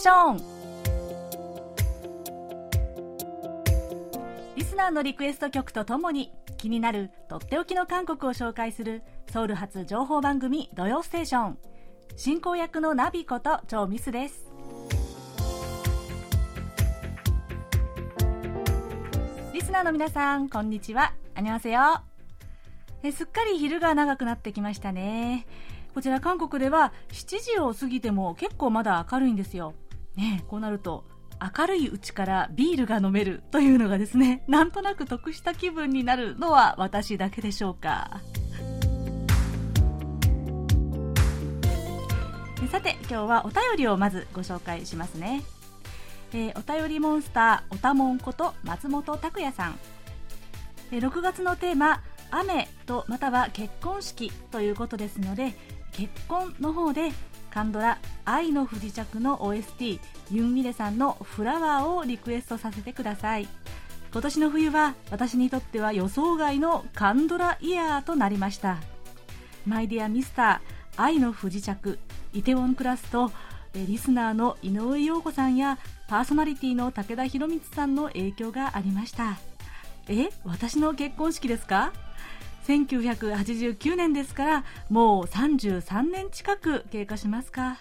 ション」リスナーのリクエスト曲とともに気になるとっておきの韓国を紹介するソウル発情報番組「土曜ステーション」進行役のナビこと超ミスです。リスナーの皆さんこんにちは。あにわせよえすっかり昼が長くなってきましたね。こちら韓国では7時を過ぎても結構まだ明るいんですよ。ねこうなると明るいうちからビールが飲めるというのがですね なんとなく得した気分になるのは私だけでしょうか。さて今日はお便りをまずご紹介しますね、えー、お便りモンスターおたもんこと松本拓也さん、えー、6月のテーマ雨とまたは結婚式ということですので結婚の方でカンドラ愛の不時着の OST ユンミレさんのフラワーをリクエストさせてください。今年の冬は私にとっては予想外のカンドライヤーとなりました。マイディアミスター愛の不時着イテウォンクラスとリスナーの井上陽子さんやパーソナリティの武田博光さんの影響がありました。え私の結婚式ですか？1989年ですからもう33年近く経過しますか。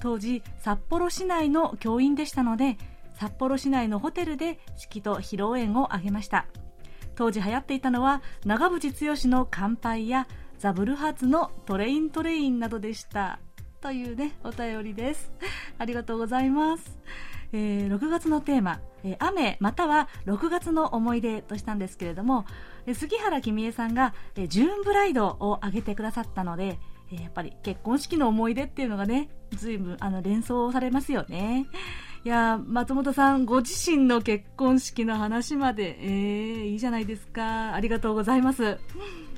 当時札幌市内の教員でしたので札幌市内のホテルで式と披露宴を挙げました。当時流行っていたのは長渕剛の「乾杯」やザ・ブルハーツの「トレイントレイン」などでした。というねお便りです。ありがとうございます。えー、6月のテーマ、え、雨または6月の思い出としたんですけれども、え、杉原君江さんが、えー、ジューンブライドを挙げてくださったので、え、やっぱり結婚式の思い出っていうのがね、随分あの連想されますよね。いや松本さん、ご自身の結婚式の話まで、えー、いいじゃないですか。ありがとうございます。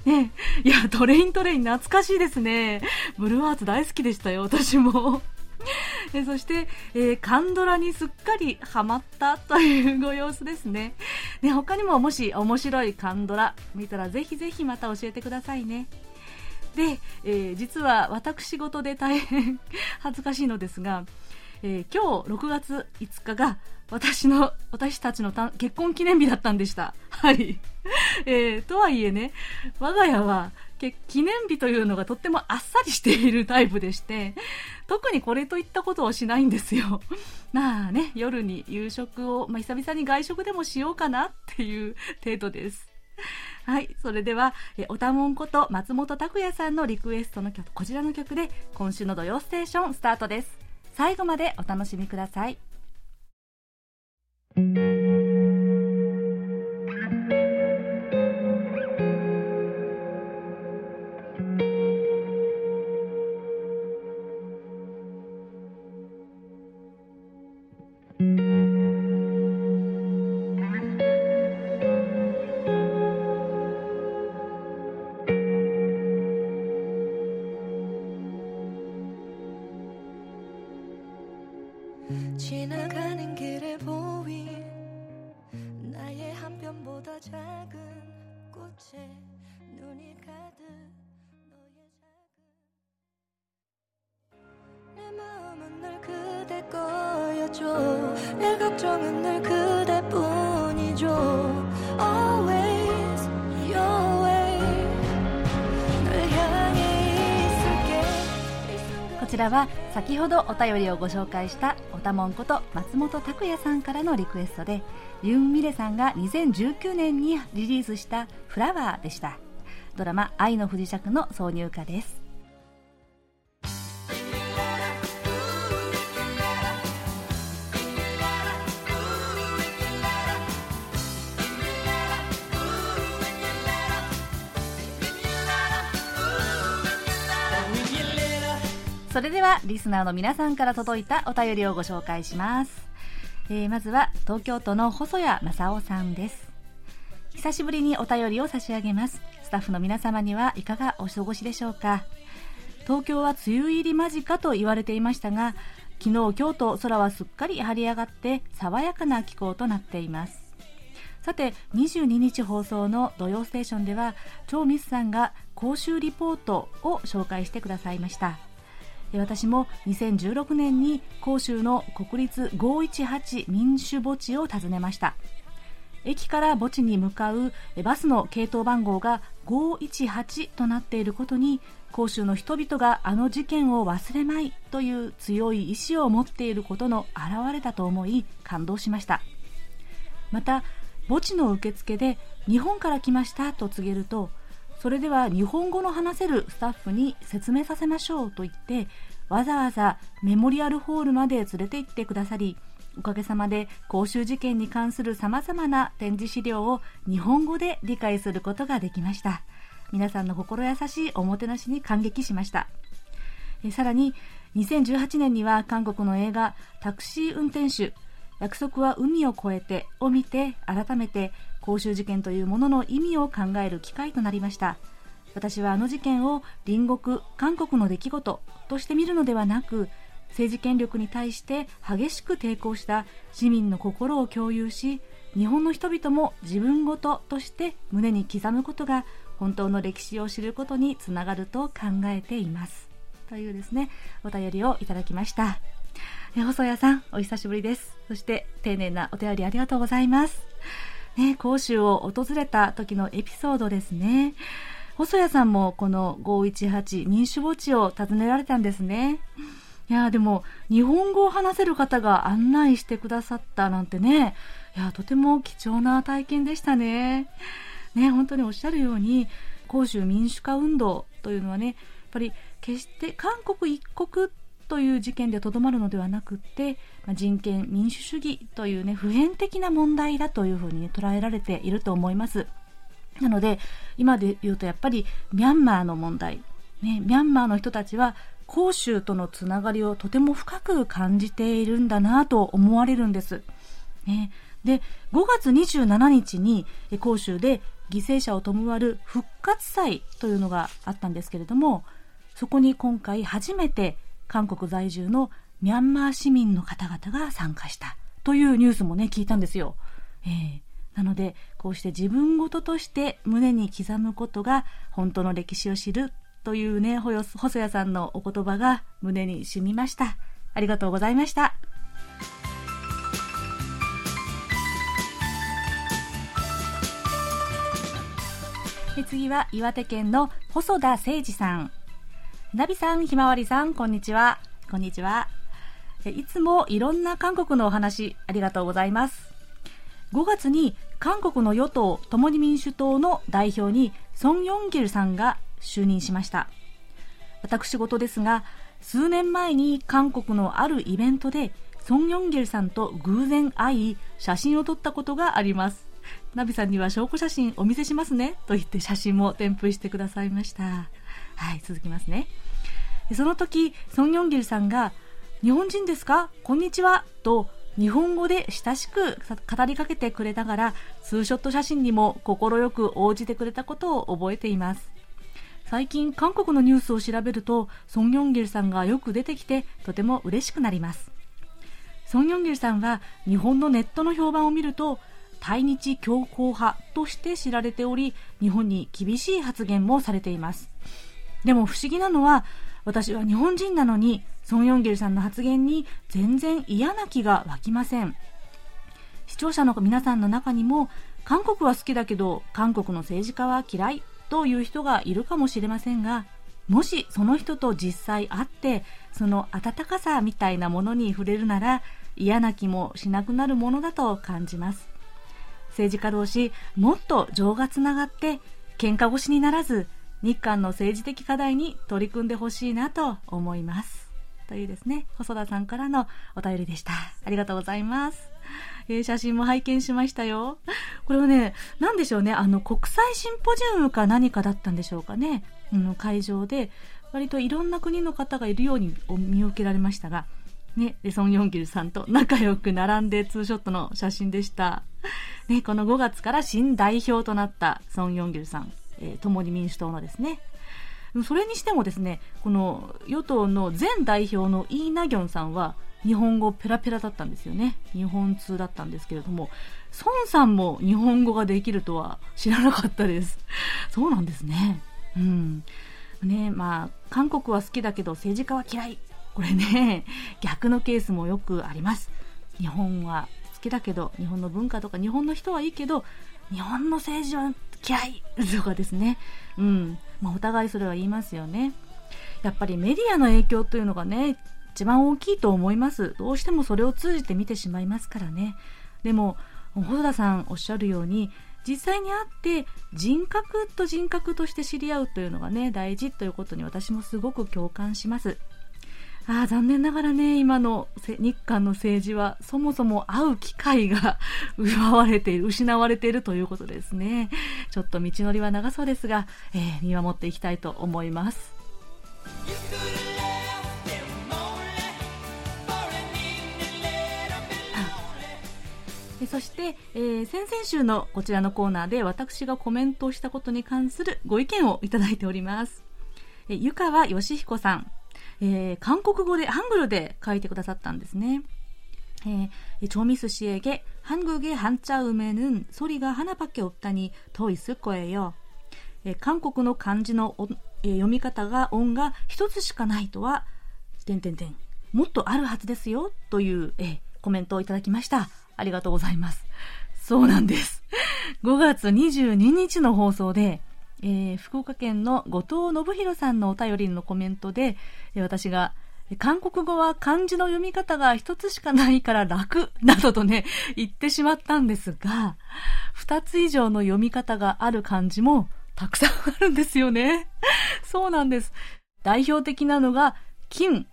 ね、いや、トレイントレイン懐かしいですね。ブルーアーツ大好きでしたよ、私も。えそして、えー、カンドラにすっかりハマったというご様子ですね。ね、他にももし面白いカンドラ見たらぜひぜひまた教えてくださいね。で、えー、実は私事で大変 恥ずかしいのですが、えー、今日6月5日が私の、私たちの結婚記念日だったんでした。はい。えー、とはいえね、我が家は記念日というのがとってもあっさりしているタイプでして、特にこれといったことをしないんですよ。まあね、夜に夕食を、まあ、久々に外食でもしようかなっていう 程度です。はい、それでは、えおたもんこと松本拓也さんのリクエストの曲、こちらの曲で今週の土曜ステーションスタートです。最後までお楽しみください。ちらは先ほどお便りをご紹介したおたもんこと松本拓也さんからのリクエストでユン・ミレさんが2019年にリリースした「フラワー」でした。ドラマ「愛の不時着」の挿入歌です。それではリスナーの皆さんから届いたお便りをご紹介します、えー、まずは東京都の細谷正夫さんです。久しぶりにお便りを差し上げます。スタッフの皆様にはいかがお過ごしでしょうか。東京は梅雨入り間近と言われていましたが昨日今日と空はすっかり張り上がって爽やかな気候となっています。さて22日放送の「土曜ステーション」では超ミスさんが講習リポートを紹介してくださいました私も2016年に広州の国立518民主墓地を訪ねました。駅から墓地に向かうバスの系統番号が518となっていることに広州の人々があの事件を忘れまいという強い意志を持っていることの表れだと思い感動しました。また墓地の受付で日本から来ましたと告げるとそれでは日本語の話せるスタッフに説明させましょうと言ってわざわざメモリアルホールまで連れて行ってくださりおかげさまで公衆事件に関するさまざまな展示資料を日本語で理解することができました。皆さんの心優しいおもてなしに感激しました。えさらに2018年には韓国の映画「タクシー運転手約束は海を越えて」を見て改めて公衆事件というものの意味を考える機会となりました。私はあの事件を隣国韓国の出来事として見るのではなく政治権力に対して激しく抵抗した市民の心を共有し日本の人々も自分ごととして胸に刻むことが本当の歴史を知ることにつながると考えています。というですねお便りをいただきました。細谷さんお久しぶりです。そして丁寧なお便りありがとうございます。ね、甲州を訪れた時のエピソードですね。細谷さんもこの518民主墓地を訪ねられたんですね。いやでも日本語を話せる方が案内してくださったなんてね、いやとても貴重な体験でしたね。ね、本当におっしゃるように、甲州民主化運動というのはね、やっぱり決して韓国一国という事件でとどまるのではなくって、まあ、人権民主主義というね普遍的な問題だというふうに、ね、捉えられていると思います。なので今で言うとやっぱりミャンマーの問題、ね、ミャンマーの人たちは広州とのつながりをとても深く感じているんだなと思われるんです、ね、で5月27日に広州で犠牲者を弔る復活祭というのがあったんですけれどもそこに今回初めて韓国在住のミャンマー市民の方々が参加したというニュースもね、聞いたんですよ。えー、なので、こうして自分事として胸に刻むことが本当の歴史を知るというね、細谷さんのお言葉が胸に染みました。ありがとうございました。次は岩手県の細田誠二さん。ナビさん、ひまわりさん、こんにちは。こんにちは。いつもいろんな韓国のお話、ありがとうございます。5月に韓国の与党、共に民主党の代表にソン・ヨンギルさんが就任しました。私事ですが、数年前に韓国のあるイベントで、ソン・ヨンギルさんと偶然会い、写真を撮ったことがあります。ナビさんには証拠写真お見せしますねと言って写真も添付してくださいました。はい、続きますね。その時、ソン・ヨンギルさんが、日本人ですか？こんにちはと日本語で親しく語りかけてくれながら、ツーショット写真にも快く応じてくれたことを覚えています。最近、韓国のニュースを調べると、ソン・ヨンギルさんがよく出てきて、とても嬉しくなります。ソン・ヨンギルさんは、日本のネットの評判を見ると、対日強硬派として知られており、日本に厳しい発言もされています。でも不思議なのは、私は日本人なのに、ソン・ヨンゲルさんの発言に全然嫌な気が湧きません。視聴者の皆さんの中にも、韓国は好きだけど、韓国の政治家は嫌いという人がいるかもしれませんが、もしその人と実際会って、その温かさみたいなものに触れるなら、嫌な気もしなくなるものだと感じます。政治家同士、もっと情がつながって、喧嘩腰にならず、日韓の政治的課題に取り組んでほしいなと思います。というですね、細田さんからのお便りでした。ありがとうございます。えー、写真も拝見しましたよ。これはね、なんでしょうね、あの、国際シンポジウムか何かだったんでしょうかね。うん、会場で、割といろんな国の方がいるように見受けられましたが、ね、で、ソン・ヨンギルさんと仲良く並んでツーショットの写真でした。ね、この5月から新代表となったソン・ヨンギルさん。え、共に民主党のですね。それにしてもですね、この与党の前代表のイー・ナギョンさんは日本語ペラペラだったんですよね。日本通だったんですけれども、孫さんも日本語ができるとは知らなかったです。そうなんですね。うん。ねまあ韓国は好きだけど政治家は嫌いこれね逆のケースもよくあります日本は好きだけど日本の文化とか日本の人はいいけど日本の政治は嫌いとかですね。うん。まあ、お互いそれは言いますよね。やっぱりメディアの影響というのがね一番大きいと思います。どうしてもそれを通じて見てしまいますからね。でも細田さんおっしゃるように実際に会って人格と人格として知り合うというのがね大事ということに私もすごく共感します。あ残念ながらね今の日韓の政治はそもそも会う機会が 奪われている失われているということですね。ちょっと道のりは長そうですが、えー、見守っていきたいと思います。そして、えー、先々週のこちらのコーナーで私がコメントをしたことに関するご意見をいただいております。え湯川義彦さん、えー、韓国語で、ハングルで書いてくださったんですね。えー、조미수씨에게한국의한자음에는소리가하나밖에없다니더있을거예요えー、韓国の漢字の、えー、読み方が音が一つしかないとは、てんてんてん、もっとあるはずですよ、という、えー、コメントをいただきました。ありがとうございます。そうなんです。5月22日の放送で、 えー、福岡県の後藤信弘さんのお便りのコメントで、えー、私が、韓国語は漢字の読み方が一つしかないから楽などとね、言ってしまったんですが、二つ以上の読み方がある漢字もたくさんあるんですよね。そうなんです。代表的なのが、金。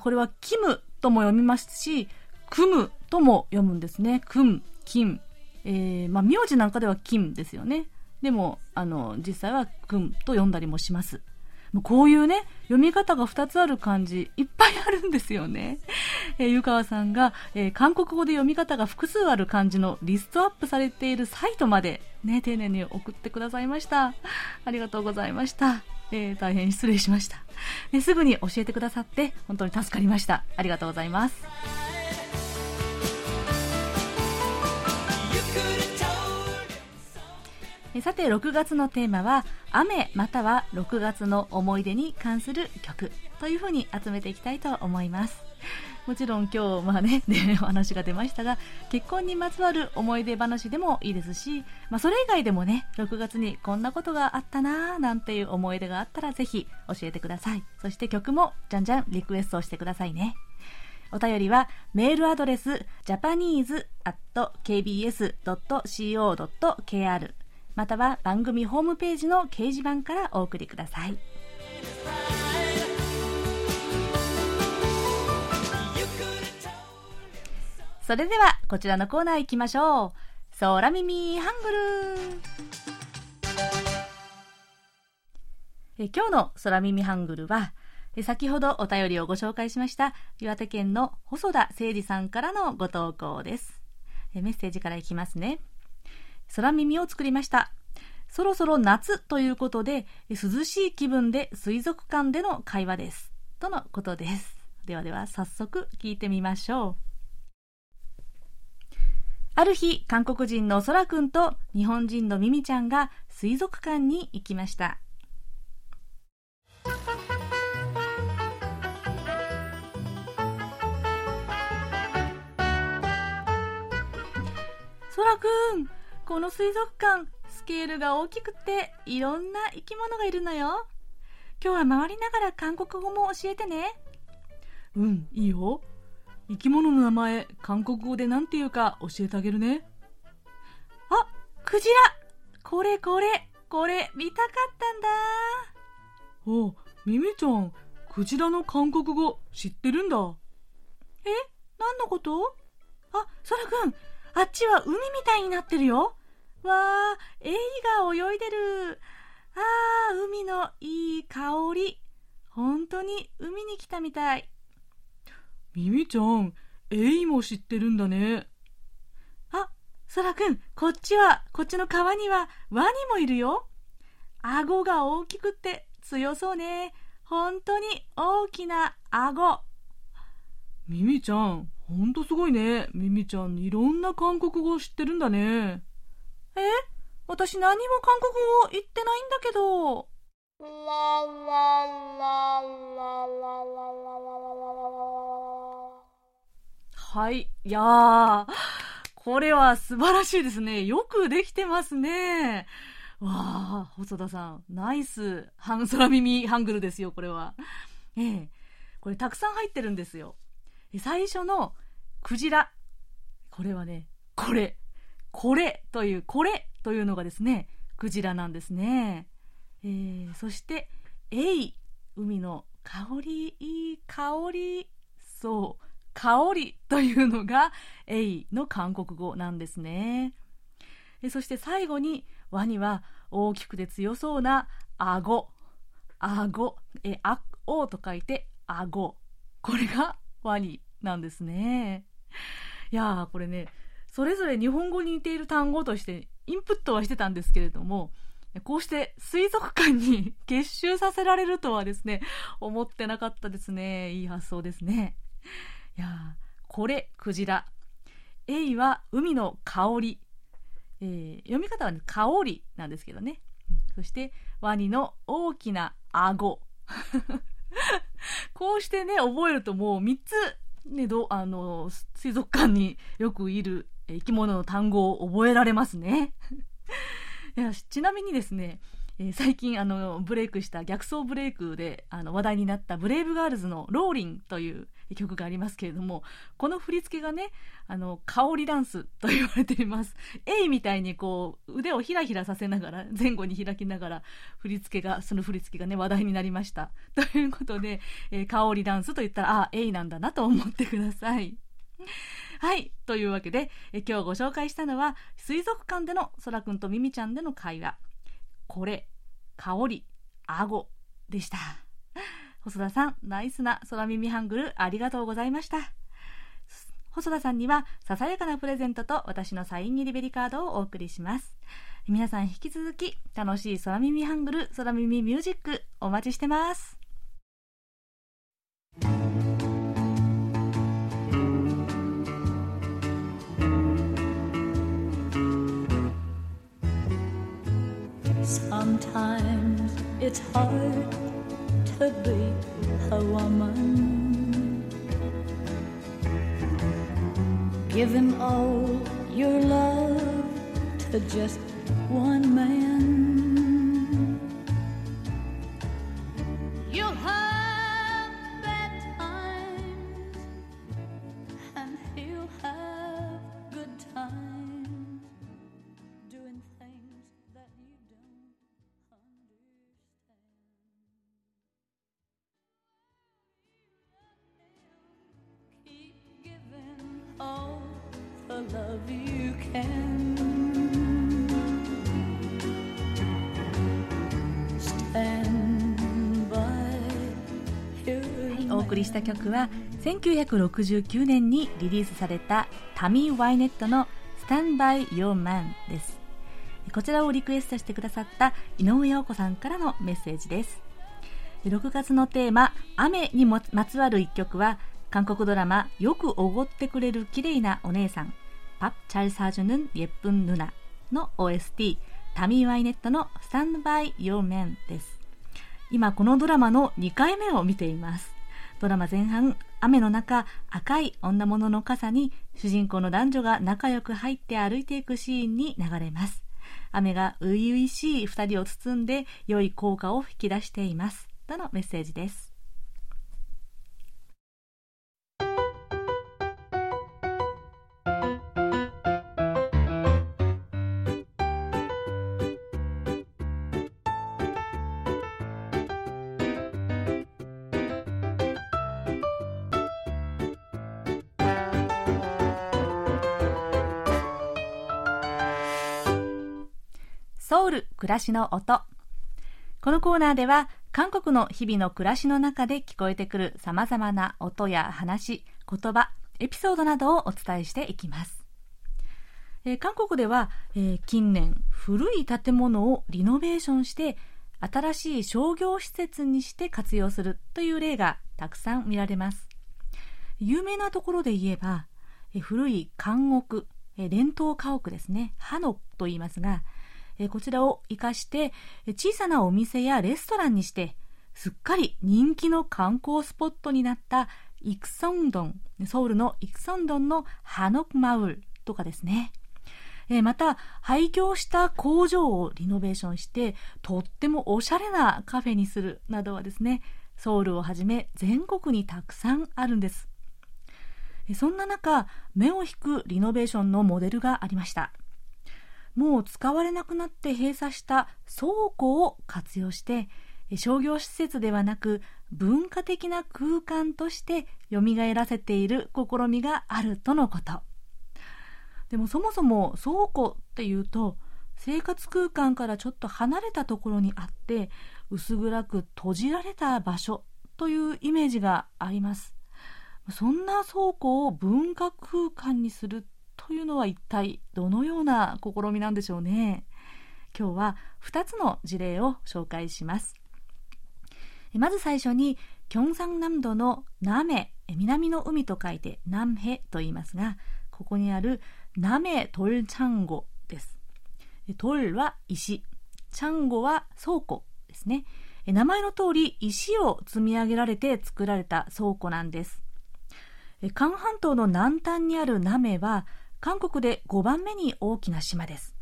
これはキムとも読みますし、組むとも読むんですね。組む、金。えー、まあ、名字なんかでは金ですよね。でも、あの、実際は君と読んだりもします。もうこういうね、読み方が2つある漢字、いっぱいあるんですよね。えー、湯川さんが、えー、韓国語で読み方が複数ある漢字のリストアップされているサイトまで、ね、丁寧に送ってくださいました。ありがとうございました。えー、大変失礼しました、ね。すぐに教えてくださって、本当に助かりました。ありがとうございます。さて6月のテーマは雨または6月の思い出に関する曲というふうに集めていきたいと思います。もちろん今日まあね お話が出ましたが結婚にまつわる思い出話でもいいですし、まあ、それ以外でもね6月にこんなことがあったなーなんていう思い出があったらぜひ教えてください。そして曲もじゃんじゃんリクエストをしてくださいね。お便りはメールアドレス japanese.kbs.co.kr または番組ホームページの掲示板からお送りください。それではこちらのコーナー行きましょう。空耳ハングルえ今日の空耳ハングルは先ほどお便りをご紹介しました岩手県の細田誠二さんからのご投稿ですメッセージからいきますね空耳を作りました。そろそろ夏ということで、涼しい気分で水族館での会話です。とのことです。ではでは早速聞いてみましょう。ある日、韓国人の空くんと日本人のミミちゃんが水族館に行きました。空くん、この水族館、スケールが大きくて、いろんな生き物がいるのよ。今日は回りながら韓国語も教えてね。うん、いいよ。生き物の名前、韓国語で何て言うか教えてあげるね。あ、クジラこれこれ、これ見たかったんだ。お、ミミちゃん、クジラの韓国語知ってるんだ。え何のこと？あ、そらくん、あっちは海みたいになってるよ。わあ、エイが泳いでる。ああ、海のいい香り。本当に海に来たみたい。ミミちゃん、エイも知ってるんだね。あ、そらくん、こっちは、こっちの川にはワニもいるよ。顎が大きくって強そうね。本当に大きな顎。ミミちゃん、ほんとすごいね。ミミちゃん、いろんな韓国語知ってるんだね。え？私何も韓国語言ってないんだけど。はい。いやー、これは素晴らしいですね。よくできてますね。わあ、細田さん、ナイス、ハン、空耳ハングルですよ、これは。ええ。これたくさん入ってるんですよ。最初の、クジラ。これはね、これ、これという、これというのがですね、クジラなんですね。えー、そして、エイ、海の香り、いい香り、そう、香りというのが、エイの韓国語なんですね。えそして最後に、ワニは大きくて強そうな顎。顎。え、あ、おと書いて、顎。これがワニなんですね。いやー、これね、それぞれ日本語に似ている単語としてインプットはしてたんですけれども、こうして水族館に 結集させられるとはですね、思ってなかったですね。いい発想ですね。いや고래、クジラ。エイは海の香り。えー、読み方は、ね、가오리 なんですけどね。そして、ワニの大きな顎。こうしてね、覚えるともう3つ、ね、どあの、水族館によくいる生き物の単語を覚えられますね。いやちなみにですね、えー、最近あのブレイクした逆走ブレイクであの話題になった Brave Girls の Rollin' という曲がありますけれども、この振り付けがね、あの、香りダンスと言われています。エイみたいにこう、腕をひらひらさせながら、前後に開きながら、振り付けが、その振り付けがね、話題になりました。ということで、えー、香りダンスと言ったら、あ、エイなんだなと思ってください。はい。というわけで、え今日ご紹介したのは、水族館でのそらくんとミミちゃんでの会話。これ、香り、顎でした。細田さん、ナイスな空耳ハングルありがとうございました。細田さんには、ささやかなプレゼントと私のサイン入りベリカードをお送りします。皆さん引き続き、楽しい空耳ハングル、空耳ミュージック、お待ちしてます。Sometimes it's hard be a woman. Giving all your love to just one man. 曲は1969年にリリースされたタミー・ワイネットの Stand by Your Man ですこちらをリクエストしてくださった井上陽子さんからのメッセージです6月のテーマ「雨」にまつわる一曲は韓国ドラマ「よくおごってくれる綺麗なお姉さん」밥잘 사주는 예쁜 누나 の OST タミー・ワイネットの Stand by Your Man です今このドラマの2回目を見ています ドラマ前半雨の中赤い女物の傘に主人公の男女が仲良く入って歩いていくシーンに流れます。雨が初々しい2人を包んで良い効果を引き出しています。とのメッセージです。暮らしの音このコーナーでは韓国の日々の暮らしの中で聞こえてくる様々な音や話、言葉、エピソードなどをお伝えしていきます。えー、韓国では、えー、近年古い建物をリノベーションして新しい商業施設にして活用するという例がたくさん見られます。有名なところで言えば、古い監獄、え伝統家屋ですね、ハノと言いますが、えこちらを活かして小さなお店やレストランにしてすっかり人気の観光スポットになったイクソンドンソウルのイクソンドンのハノクマウルとかですね。えまた廃業した工場をリノベーションしてとってもおしゃれなカフェにするなどはですねソウルをはじめ全国にたくさんあるんです。そんな中目を引くリノベーションのモデルがありました。もう使われなくなって閉鎖した倉庫を活用して商業施設ではなく文化的な空間として蘇らせている試みがあるとのこと。でもそもそも倉庫っていうと生活空間からちょっと離れたところにあって薄暗く閉じられた場所というイメージがあります。そんな倉庫を文化空間にするというのは一体どのような試みなんでしょうね。今日は2つの事例を紹介します。まず最初にキョンサン南道のナメ南の海と書いて南ヘと言いますがここにあるナメトルチャンゴです。トルは石。チャンゴは倉庫ですね。名前の通り石を積み上げられて作られた倉庫なんです。韓半島の南端にあるナメは韓国で5番目に大きな島です。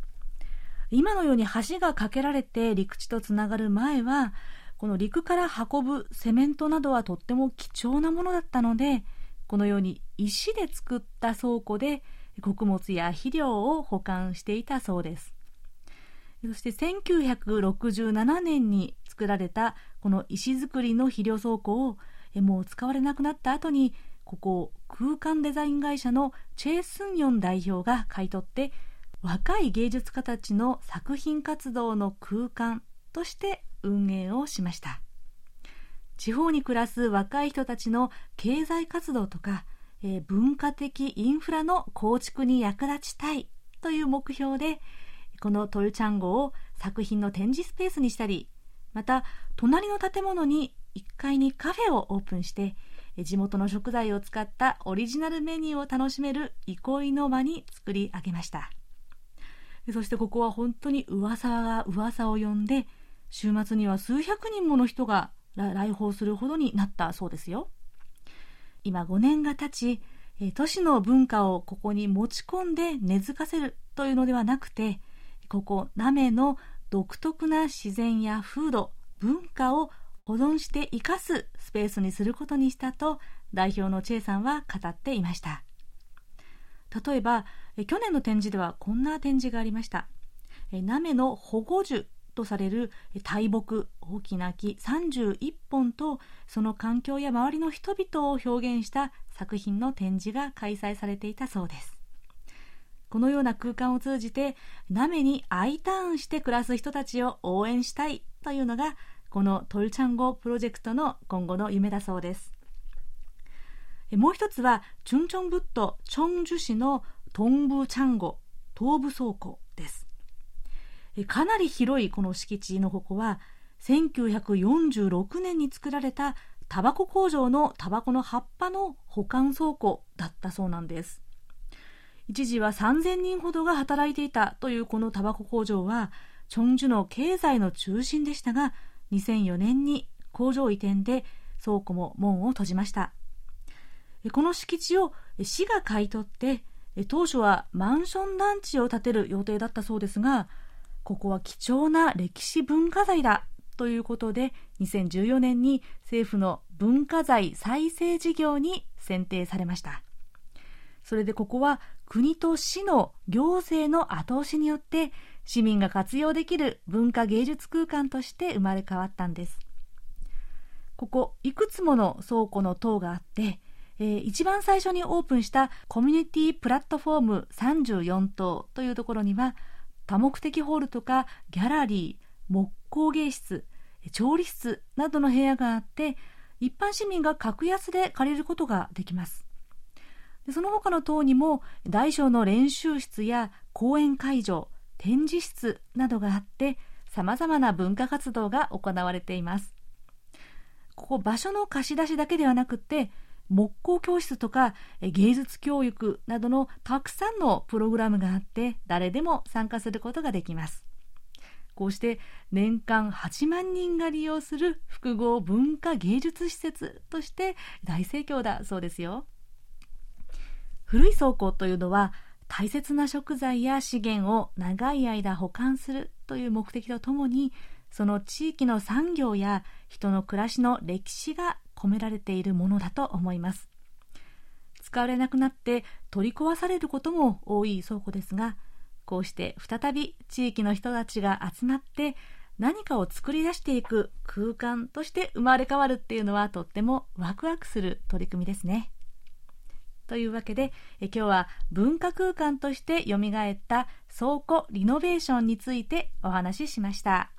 今のように橋が架けられて陸地とつながる前はこの陸から運ぶセメントなどはとっても貴重なものだったのでこのように石で作った倉庫で穀物や肥料を保管していたそうです。そして1967年に作られたこの石造りの肥料倉庫をもう使われなくなった後にここ空間デザイン会社のチェ・スンヨン代表が買い取って若い芸術家たちの作品活動の空間として運営をしました。地方に暮らす若い人たちの経済活動とか、えー、文化的インフラの構築に役立ちたいという目標でこのトルチャンゴを作品の展示スペースにしたりまた隣の建物に1階にカフェをオープンして地元の食材を使ったオリジナルメニューを楽しめる憩いの場に作り上げました。そしてここは本当に噂が噂を呼んで週末には数百人もの人が来訪するほどになったそうですよ。今5年が経ち都市の文化をここに持ち込んで根付かせるというのではなくてここナメの独特な自然や風土文化を保存して生かすスペースにすることにしたと代表のチェイさんは語っていました。例えば去年の展示ではこんな展示がありました。ナメの保護樹とされる大木大きな木31本とその環境や周りの人々を表現した作品の展示が開催されていたそうです。このような空間を通じてナメに I ターンして暮らす人たちを応援したいというのがこのトルチャンゴプロジェクトの今後の夢だそうです。もう一つはチュンチョンブットチョンジュ市のトンブチャンゴ東部倉庫です。かなり広いこの敷地のここは1946年に作られたタバコ工場のタバコの葉っぱの保管倉庫だったそうなんです。一時は3000人ほどが働いていたというこのタバコ工場はチョンジュの経済の中心でしたが2004年に工場移転で倉庫も門を閉じました。この敷地を市が買い取って当初はマンション団地を建てる予定だったそうですがここは貴重な歴史文化財だということで2014年に政府の文化財再生事業に選定されました。それでここは国と市の行政の後押しによって市民が活用できる文化芸術空間として生まれ変わったんです。ここいくつもの倉庫の塔があって、えー、一番最初にオープンしたコミュニティプラットフォーム34棟というところには多目的ホールとかギャラリー木工芸室調理室などの部屋があって一般市民が格安で借りることができます。その他の棟にも大小の練習室や講演会場展示室などがあってさまざまな文化活動が行われています。ここ場所の貸し出しだけではなくて木工教室とか芸術教育などのたくさんのプログラムがあって誰でも参加することができます。こうして年間8万人が利用する複合文化芸術施設として大盛況だそうですよ。古い倉庫というのは大切な食材や資源を長い間保管するという目的とともにその地域の産業や人の暮らしの歴史が込められているものだと思います使われなくなって取り壊されることも多い倉庫ですがこうして再び地域の人たちが集まって何かを作り出していく空間として生まれ変わるっていうのはとってもワクワクする取り組みですね。というわけでえ今日は文化空間としてよみがえった倉庫リノベーションについてお話ししました。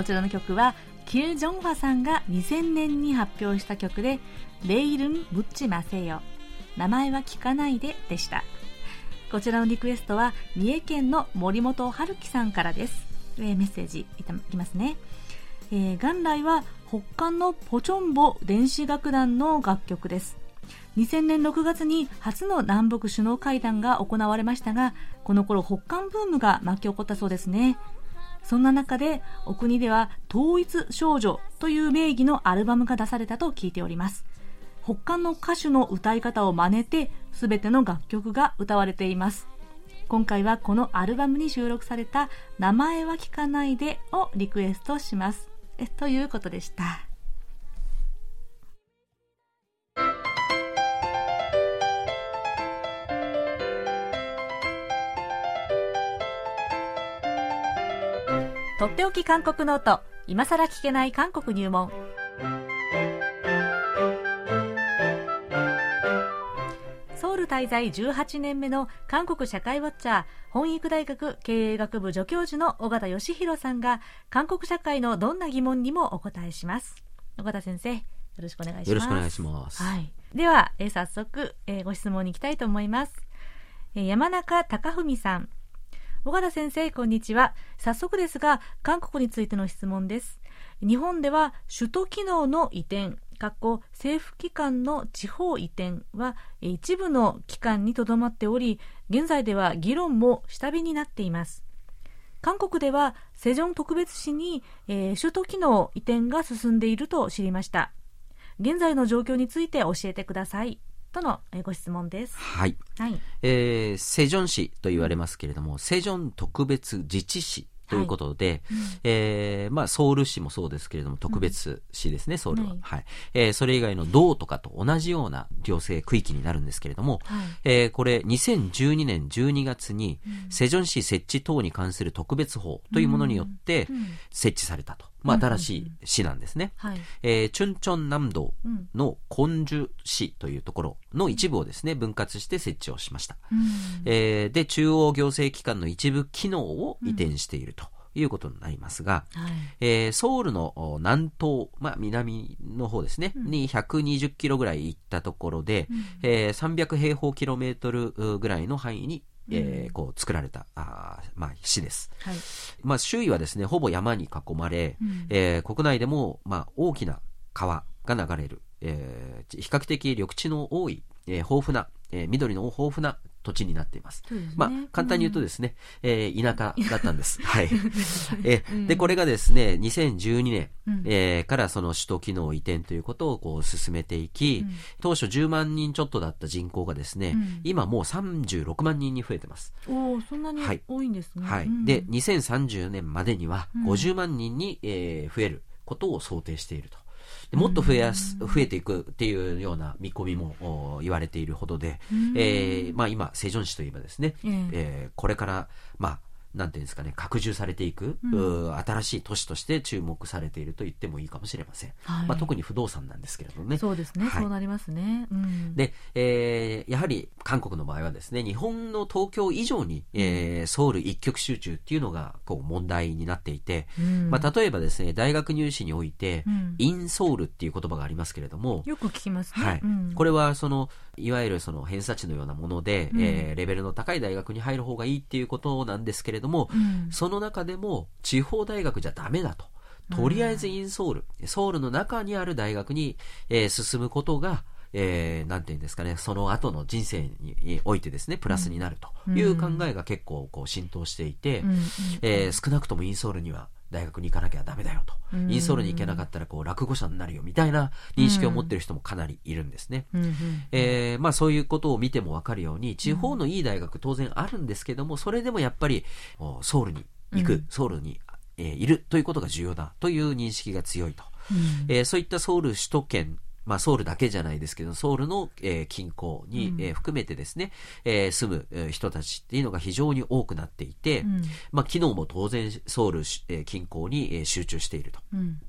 こちらの曲はキル・ジョンファさんが2000年に発表した曲で「レイルン・ムッチ・マセヨ」名前は聞かないででした。こちらのリクエストは三重県の森本春樹さんからです、えー、メッセージいただきますね、えー、元来は北韓のポチョンボ電子楽団の楽曲です。2000年6月に初の南北首脳会談が行われましたがこの頃北韓ブームが巻き起こったそうですね。そんな中でお国では統一少女という名義のアルバムが出されたと聞いております。他の歌手の歌い方を真似て全ての楽曲が歌われています。今回はこのアルバムに収録された「名前は聞かないで」をリクエストします。ということでした。とっておき韓国ノート。今さら聞けない韓国入門。ソウル滞在18年目の韓国社会ウォッチャー本育大学経営学部助教授の尾形義弘さんが韓国社会のどんな疑問にもお答えします。尾形先生よろしくお願いします。よろしくお願いします、はい、では、えー、早速、えー、ご質問に行きたいと思います、えー、山中隆文さん小原先生こんにちは。早速ですが韓国についての質問です。日本では首都機能の移転政府機関の地方移転は一部の機関にとどまっており現在では議論も下火になっています。韓国ではセジョン特別市に、えー、首都機能移転が進んでいると知りました。現在の状況について教えてください。とのご質問です。はい。はい、えー、セジョン市と言われますけれども、セジョン特別自治市ということで、はい。うん、えー、まあ、ソウル市もそうですけれども、特別市ですね、うん、ソウルは。はい、はい、えー、それ以外の道とかと同じような行政区域になるんですけれども、はい、えー、これ、2012年12月に、セジョン市設置等に関する特別法というものによって設置されたと。まあ、新しい市なんですね。はい、えー、チュンチョン南道のコンジュ市というところの一部をですね、分割して設置をしました。うん、えー、で、中央行政機関の一部機能を移転していると。いうことになりますが、はい、えー、ソウルの南東、まあ、南の方ですね、うん、に120キロぐらい行ったところで、うん、えー、300平方キロメートルぐらいの範囲にえー、こう作られたあ、まあ、市です、はい。まあ、周囲はですねほぼ山に囲まれ、うん、えー、国内でも、まあ、大きな川が流れる、えー、比較的緑地の多い、えー、豊富な、えー、緑の豊富な土地になっています。ね、まあ、簡単に言うとですね、うん、えー、田舎だったんです。はい。えー、で、これがですね、2012年、うん、えー、からその首都機能移転ということをこう進めていき、うん、当初10万人ちょっとだった人口がですね、うん、今もう36万人に増えてます。おおそんなに多いんですね。はい。はい、で、2030年までには50万人に、えー、増えることを想定していると。もっと増やす、増えていくっていうような見込みも言われているほどで、えー、まあ今、セジョン市といえばですね、えー、これから、まあ、なんていうんですかね、拡充されていく、うん、新しい都市として注目されていると言ってもいいかもしれません。はい、まあ、特に不動産なんですけれどもね。そうですね、はい、そうなりますね。うん、で、えー、やはり韓国の場合はですね、日本の東京以上に、えー、ソウル一極集中っていうのがこう問題になっていて、うん、まあ、例えばですね、大学入試において、うん、インソウルっていう言葉がありますけれども、よく聞きますね。はい。これはその、いわゆるその偏差値のようなもので、うん、えー、レベルの高い大学に入る方がいいっていうことなんですけれども、うん、その中でも地方大学じゃダメだと。とりあえずインソウル、ソウルの中にある大学に、えー、進むことが、えー、なんていうんですかね、その後の人生においてですね、プラスになるという考えが結構こう浸透していて、うん、えー、少なくともインソールには大学に行かなきゃダメだよと。インソールに行けなかったらこう落語者になるよみたいな認識を持ってる人もかなりいるんですね。えー、まあそういうことを見てもわかるように、地方のいい大学当然あるんですけども、それでもやっぱりソウルに行く、ソウルに、えー、いるということが重要だという認識が強いと。えー、そういったソウル首都圏まあ、ソウルだけじゃないですけど、ソウルの、えー、近郊に、うん、えー、含めてですね、えー、住む人たちっていうのが非常に多くなっていて、うん、まあ、昨日も当然ソウル、えー、近郊に、えー、集中していると。うん。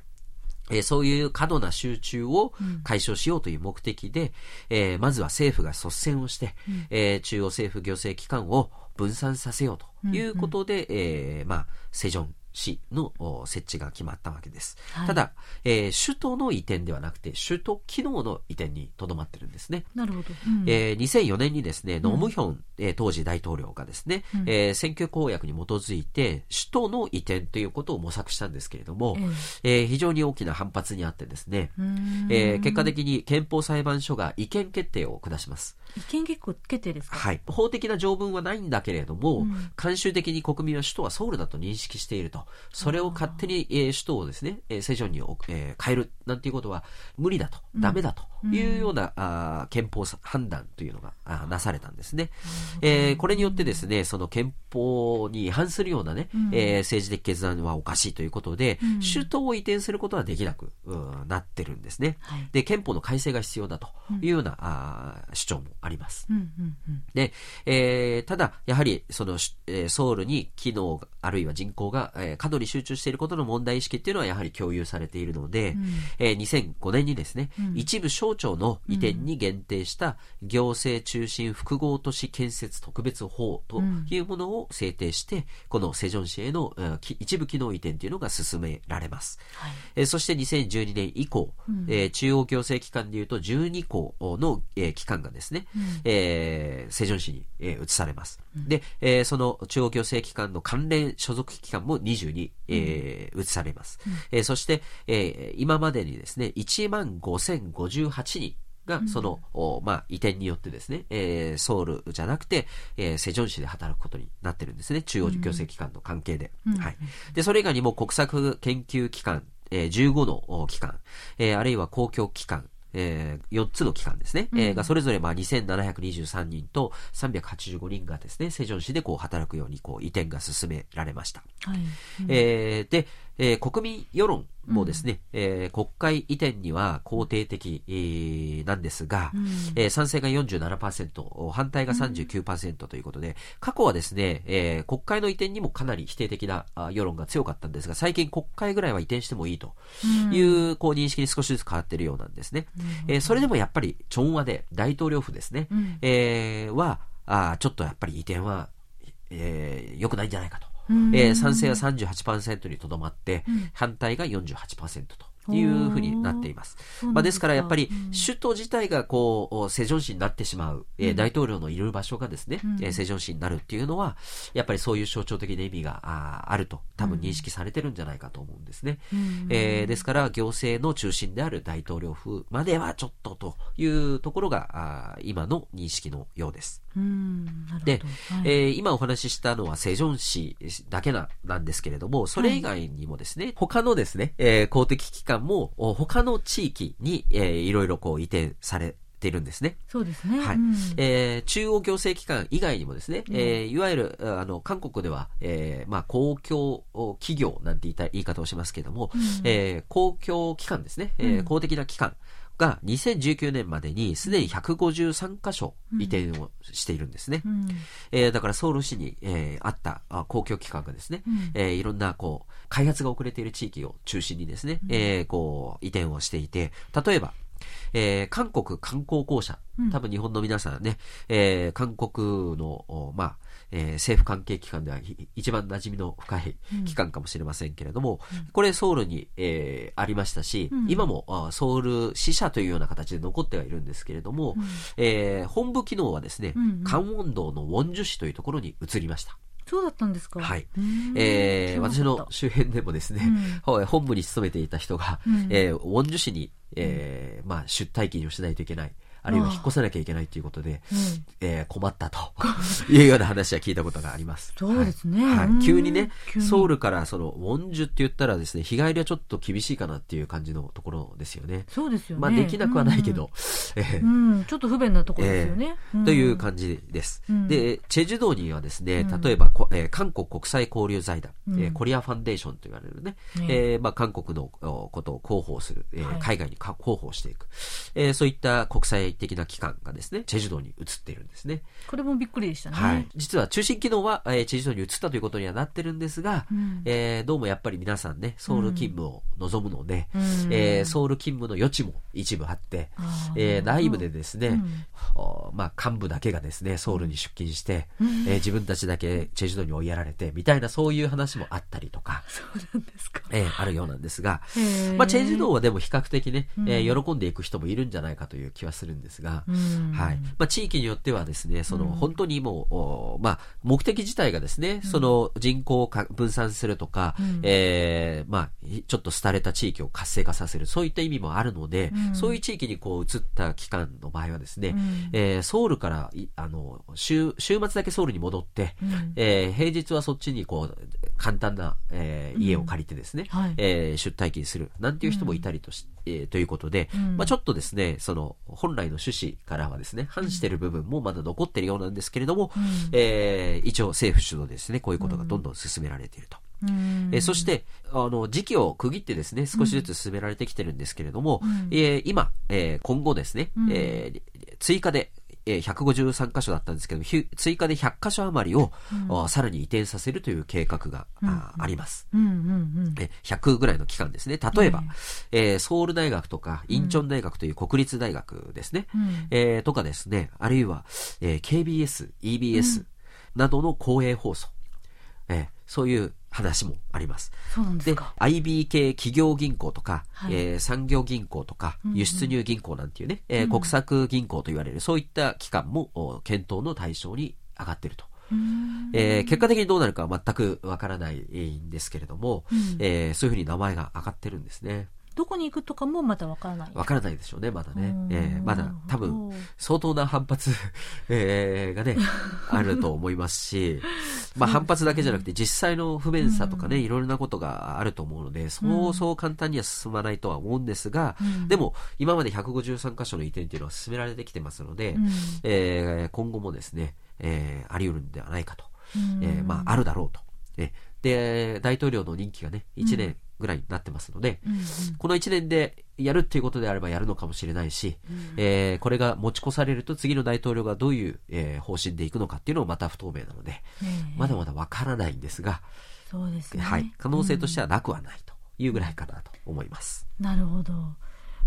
えそういう過度な集中を解消しようという目的で、うん、えー、まずは政府が率先をして、うん、えー、中央政府行政機関を分散させようということで、うんうん、えー、まあ、セジョン市の設置が決まったわけです。はい、ただ、えー、首都の移転ではなくて、首都機能の移転にとどまってるんですね。なるほど。うん、えー、2004年にですね、ノムヒョン、うん、えー、当時大統領がですね、うん、えー、選挙公約に基づいて、首都の移転ということを模索したんですけれども、えー、えー、非常に大きな反発にあってですね、えー、結果的に憲法裁判所が違憲決定を下します。違憲決定ですか？はい。法的な条文はないんだけれども、慣習的に国民は首都はソウルだと認識していると。それを勝手に、えー、首都をですね、えー、セジョンに、えー、変えるなんていうことは無理だと、ダメだというような、うん、あ憲法判断というのがあなされたんですね。えー、これによってですね、その憲法に違反するようなね、うん、えー、政治的決断はおかしいということで、うん、首都を移転することはできなく、なってるんですね、はい。で、憲法の改正が必要だというような、あ主張もあります。で、えー、ただ、やはり、その、えー、ソウルに機能、あるいは人口が、えー、過度に集中していることの問題意識っていうのはやはり共有されているので、うん、えー、2005年にですね、うん、一部省庁の移転に限定した行政中心複合都市建設特別法というものを制定して、このセジョン市への、えー、一部機能移転というのが進められます。はい、えー、そして2012年以降、うん、えー、中央行政機関でいうと12校の、えー、機関がですね、うん、えー、セジョン市に、えー、移されます。で、えー、その中央行政機関の関連所属機関も22、えー、移されます。うん、えー、そして、えー、今までにですね、1万5058人、が、その、うん、まあ、移転によってですね、えー、ソウルじゃなくて、えー、セジョン市で働くことになってるんですね。中央行政機関の関係で。うん、はい。で、それ以外にも国策研究機関、えー、15の機関、えー、あるいは公共機関、えー、4つの機関ですね、うん、えー、がそれぞれまあ2723人と385人がですね、セジョン市でこう働くようにこう移転が進められました。はい。うん、えー、で、えー、国民世論もですね、うん、えー、国会移転には肯定的、えー、なんですが、うん、えー、賛成が47%、反対が39%ということで、うん、過去はですね、えー、国会の移転にもかなり否定的な世論が強かったんですが、最近国会ぐらいは移転してもいいという、こう認識に少しずつ変わっているようなんですね。えー、それでもやっぱり、チョンワで大統領府ですね、えー、は、あちょっとやっぱり移転は、えー、良くないんじゃないかと。えー、賛成は38%にとどまって、反対が48%と。いうふうになっています。まあ、ですか。らやっぱり首都自体がこう、セジョン市になってしまう、えー、大統領のいる場所がですね、うん、セジョン市になるっていうのは、やっぱりそういう象徴的な意味がああると多分認識されてるんじゃないかと思うんですね。うん、えー、ですから行政の中心である大統領府まではちょっとというところがあ今の認識のようです。で、はい、えー、今お話ししたのはセジョン市だけななんですけれども、それ以外にもですね、はい、他のですね、えー、公的機関も他の地域に、えー、いろいろこう移転されっているんですね。そうですね。はい。うん、えー、中央行政機関以外にもですね、うん、えー、いわゆる、あの、韓国では、えー、まあ、公共企業なんて言いた言い方をしますけれども、うん、えー、公共機関ですね、えー、公的な機関。が2019年までにすでに153箇所移転をしているんですね。うん、えー、だからソウル市に、えー、あったあ公共機関がですね、うん、えー、いろんなこう開発が遅れている地域を中心にですね、うん、えー、こう移転をしていて、例えば、えー、韓国観光公社、多分日本の皆さんね、えー、韓国の、まあ、えー、政府関係機関では一番馴染みの深い機関かもしれませんけれども、うん、これソウルに、えー、ありましたし、うん、今もあソウル支社というような形で残ってはいるんですけれども、うん、えー、本部機能はですね、関温道のウォンジュ市というところに移りました。そうだったんですか。はい。えー、私の周辺でもですね、うん、本部に勤めていた人が、うん、えー、ウォンジュ市に、えー、まあ、出退勤をしないといけない。あるいは引っ越さなきゃいけないということで、うん、えー、困ったと いうような話は聞いたことがあります。そうですね。はい。はい、急にねソウルからその、ウォンジュって言ったらですね、日帰りはちょっと厳しいかなっていう感じのところですよね。そうですよね。まあできなくはないけど、うん、えー、うん、ちょっと不便なところですよね。えー、という感じです。うん、で、チェジュ道にはですね、例えば、えー、韓国国際交流財団、うん、えー、コリアファンデーションと言われるね、うん、えー、まあ韓国のことを広報する、えー、海外に広報していく、えー、そういった国際的な機関がですね、チェジュ道に移っているんですね。これもびっくりでしたね。はい。実は中心機能は、えー、チェジュ道に移ったということにはなってるんですが、うん、えー、どうもやっぱり皆さんね、ソウル勤務を望むので、うん、えー、ソウル勤務の余地も一部あって、えー、内部でですね、うん、まあ幹部だけがですね、ソウルに出勤して、うん、えー、自分たちだけチェジュ道に追いやられて、みたいなそういう話もあったりとか、そうなんですか。えー、あるようなんですが、まあチェジュ道はでも比較的ね、えー、喜んでいく人もいるんじゃないかという気はするんですが、はい。まあ、地域によってはですね、その、本当にもう、まあ、目的自体がですね、その人口を分散するとか、うん、えー、まあ、ちょっと廃れた地域を活性化させる、そういった意味もあるので、うん、そういう地域にこう移った期間の場合はですね、うん、えー、ソウルから、あの、週、週末だけソウルに戻って、うん、えー、平日はそっちにこう、簡単な、えー、家を借りてですね、はい、えー、出退勤する、なんていう人もいたりとし、えー、ということで、まあちょっとですね、その、本来の趣旨からはですね、反している部分もまだ残っているようなんですけれども、うん、えー、一応政府主導でですね、こういうことがどんどん進められていると。うん、えそして、あの、時期を区切ってですね、少しずつ進められてきてるんですけれども、うん、えー、今、えー、今後ですね、うん、えー、追加で、えー、153箇所だったんですけど追加で100箇所余りを、うん、さらに移転させるという計画が、うん、ああります、うんうんうん、え。100ぐらいの期間ですね。例えば、えー、ソウル大学とか、インチョン大学という国立大学ですね。うん、えー、とかですね、あるいは、えー、KBS、EBS などの公営放送。えー、そういう話もあります。そうなんですか。IB 系企業銀行とか、はい、えー、産業銀行とか、輸出入銀行なんていうね、うんうん、えー、国策銀行と言われる、そういった機関も検討の対象に上がっていると。えー、結果的にどうなるかは全くわからないんですけれども、うん、えー、そういうふうに名前が上がってるんですね。どこに行くとかもまだわからない。わからないでしょうね、まだね。えー、まだ多分、相当な反発、えー、がね、あると思いますし、まあ反発だけじゃなくて実際の不便さとかね、いろいろなことがあると思うので、そうそう簡単には進まないとは思うんですが、うん、でも今まで153箇所の移転っていうのは進められてきてますので、うん、えー、今後もですね、えー、あり得るんではないかと、えー、まああるだろうと。えで、大統領の任期がね、1年、ぐらいになってますので、うんうん、この1年でやるっていうことであればやるのかもしれないし、うん、えー、これが持ち越されると次の大統領がどういう、えー、方針でいくのかっていうのもまた不透明なので、まだまだわからないんですが、そうですね。はい。可能性としてはなくはないというぐらいかなと思います。なるほど。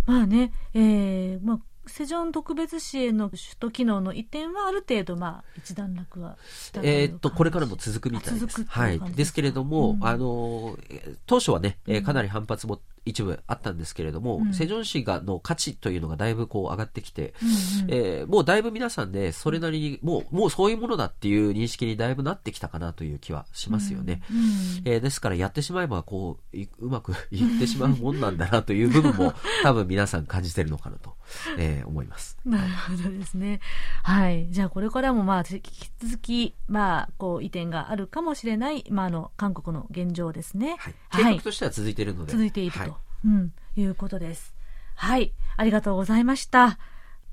まあね、えー、まあセジョン特別市への首都機能の移転はある程度、まあ、一段落はえっと、これからも続くみたいです。はい。ですけれども、うん、あの、当初はね、えー、かなり反発も一部あったんですけれども、うん、セジョン市がの価値というのがだいぶこう上がってきて、うんうん、えー、もうだいぶ皆さんね、それなりに、もう、もうそういうものだっていう認識にだいぶなってきたかなという気はしますよね。うんうん、えー、ですからやってしまえば、こう、うまくいってしまうもんなんだなという部分も、多分皆さん感じてるのかなと、えー、思います。なるほどですね。はい。じゃあこれからもまあ、引き続き、まあ、こう、移転があるかもしれない、まあ、あの、韓国の現状ですね。はい。計画としては続いているので。続いていると。はいうん、いうことです。はい、ありがとうございました。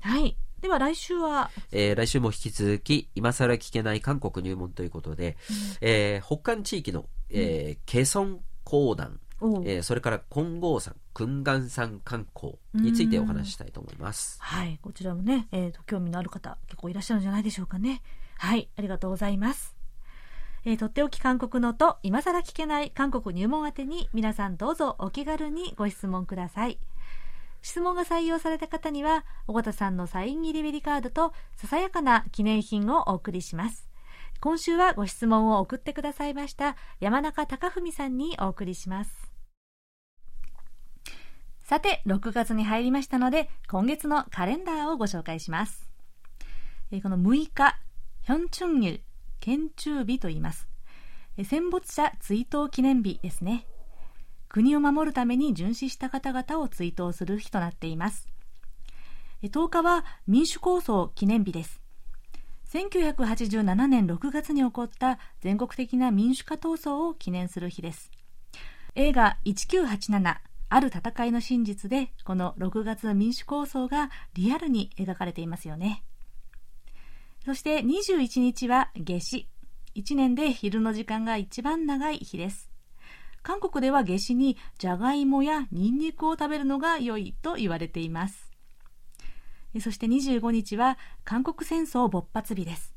はい。では来週は？えー、来週も引き続き、今更聞けない韓国入門ということで、うん、えー、北韓地域の、えー、ケソン講談、えー、それから金剛山、訓願山観光についてお話ししたいと思います。はい、こちらもね、えーと、興味のある方結構いらっしゃるんじゃないでしょうかね。はい、ありがとうございます。えー、とっておき韓国のと今更聞けない韓国入門宛てに皆さんどうぞお気軽にご質問ください。質問が採用された方には、尾形さんのサイン入りベリカードとささやかな記念品をお送りします。今週はご質問を送ってくださいました山中隆文さんにお送りします。さて、6月に入りましたので、今月のカレンダーをご紹介します。この6日、ヒョンチュンギル、県中日と言います。戦没者追悼記念日ですね。国を守るために殉死した方々を追悼する日となっています。10日は民主構想記念日です。1987年6月に起こった全国的な民主化闘争を記念する日です。映画1987ある戦いの真実でこの6月の民主構想がリアルに描かれていますよね。そして21日は夏至。1年で昼の時間が一番長い日です。韓国では夏至にじゃがいもやニンニクを食べるのが良いと言われています。そして25日は韓国戦争勃発日です。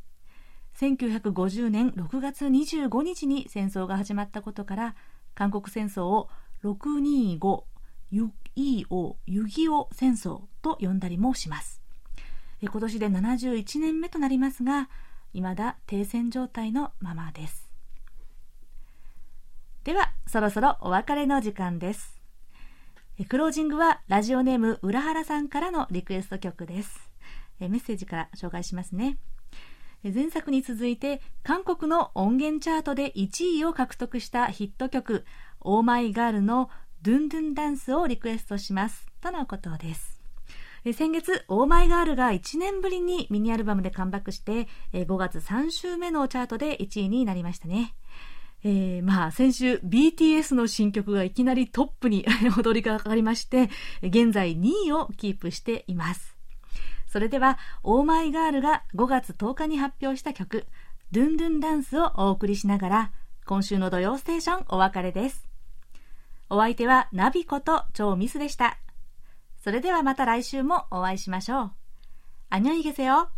1950年6月25日に戦争が始まったことから、韓国戦争を625ユイオユギオ戦争と呼んだりもします。今年で71年目となりますが、未だ停戦状態のままです。では、そろそろお別れの時間です。クロージングはラジオネーム浦原さんからのリクエスト曲です。メッセージから紹介しますね。前作に続いて韓国の音源チャートで1位を獲得したヒット曲「オーマイガール」のドゥンドゥンダンスをリクエストしますとのことです先月、オーマイガールが1年ぶりにミニアルバムでカムバックして5月3週目のチャートで1位になりましたねえー、まあ、先週 BTS の新曲がいきなりトップに 踊りがかかりまして、現在2位をキープしています。それでは、オーマイガールが5月10日に発表した曲、ドゥンドゥンダンスをお送りしながら、今週の土曜ステーションお別れです。お相手はナビこと超ミスでした。それではまた来週もお会いしましょう。あにょいげせよ。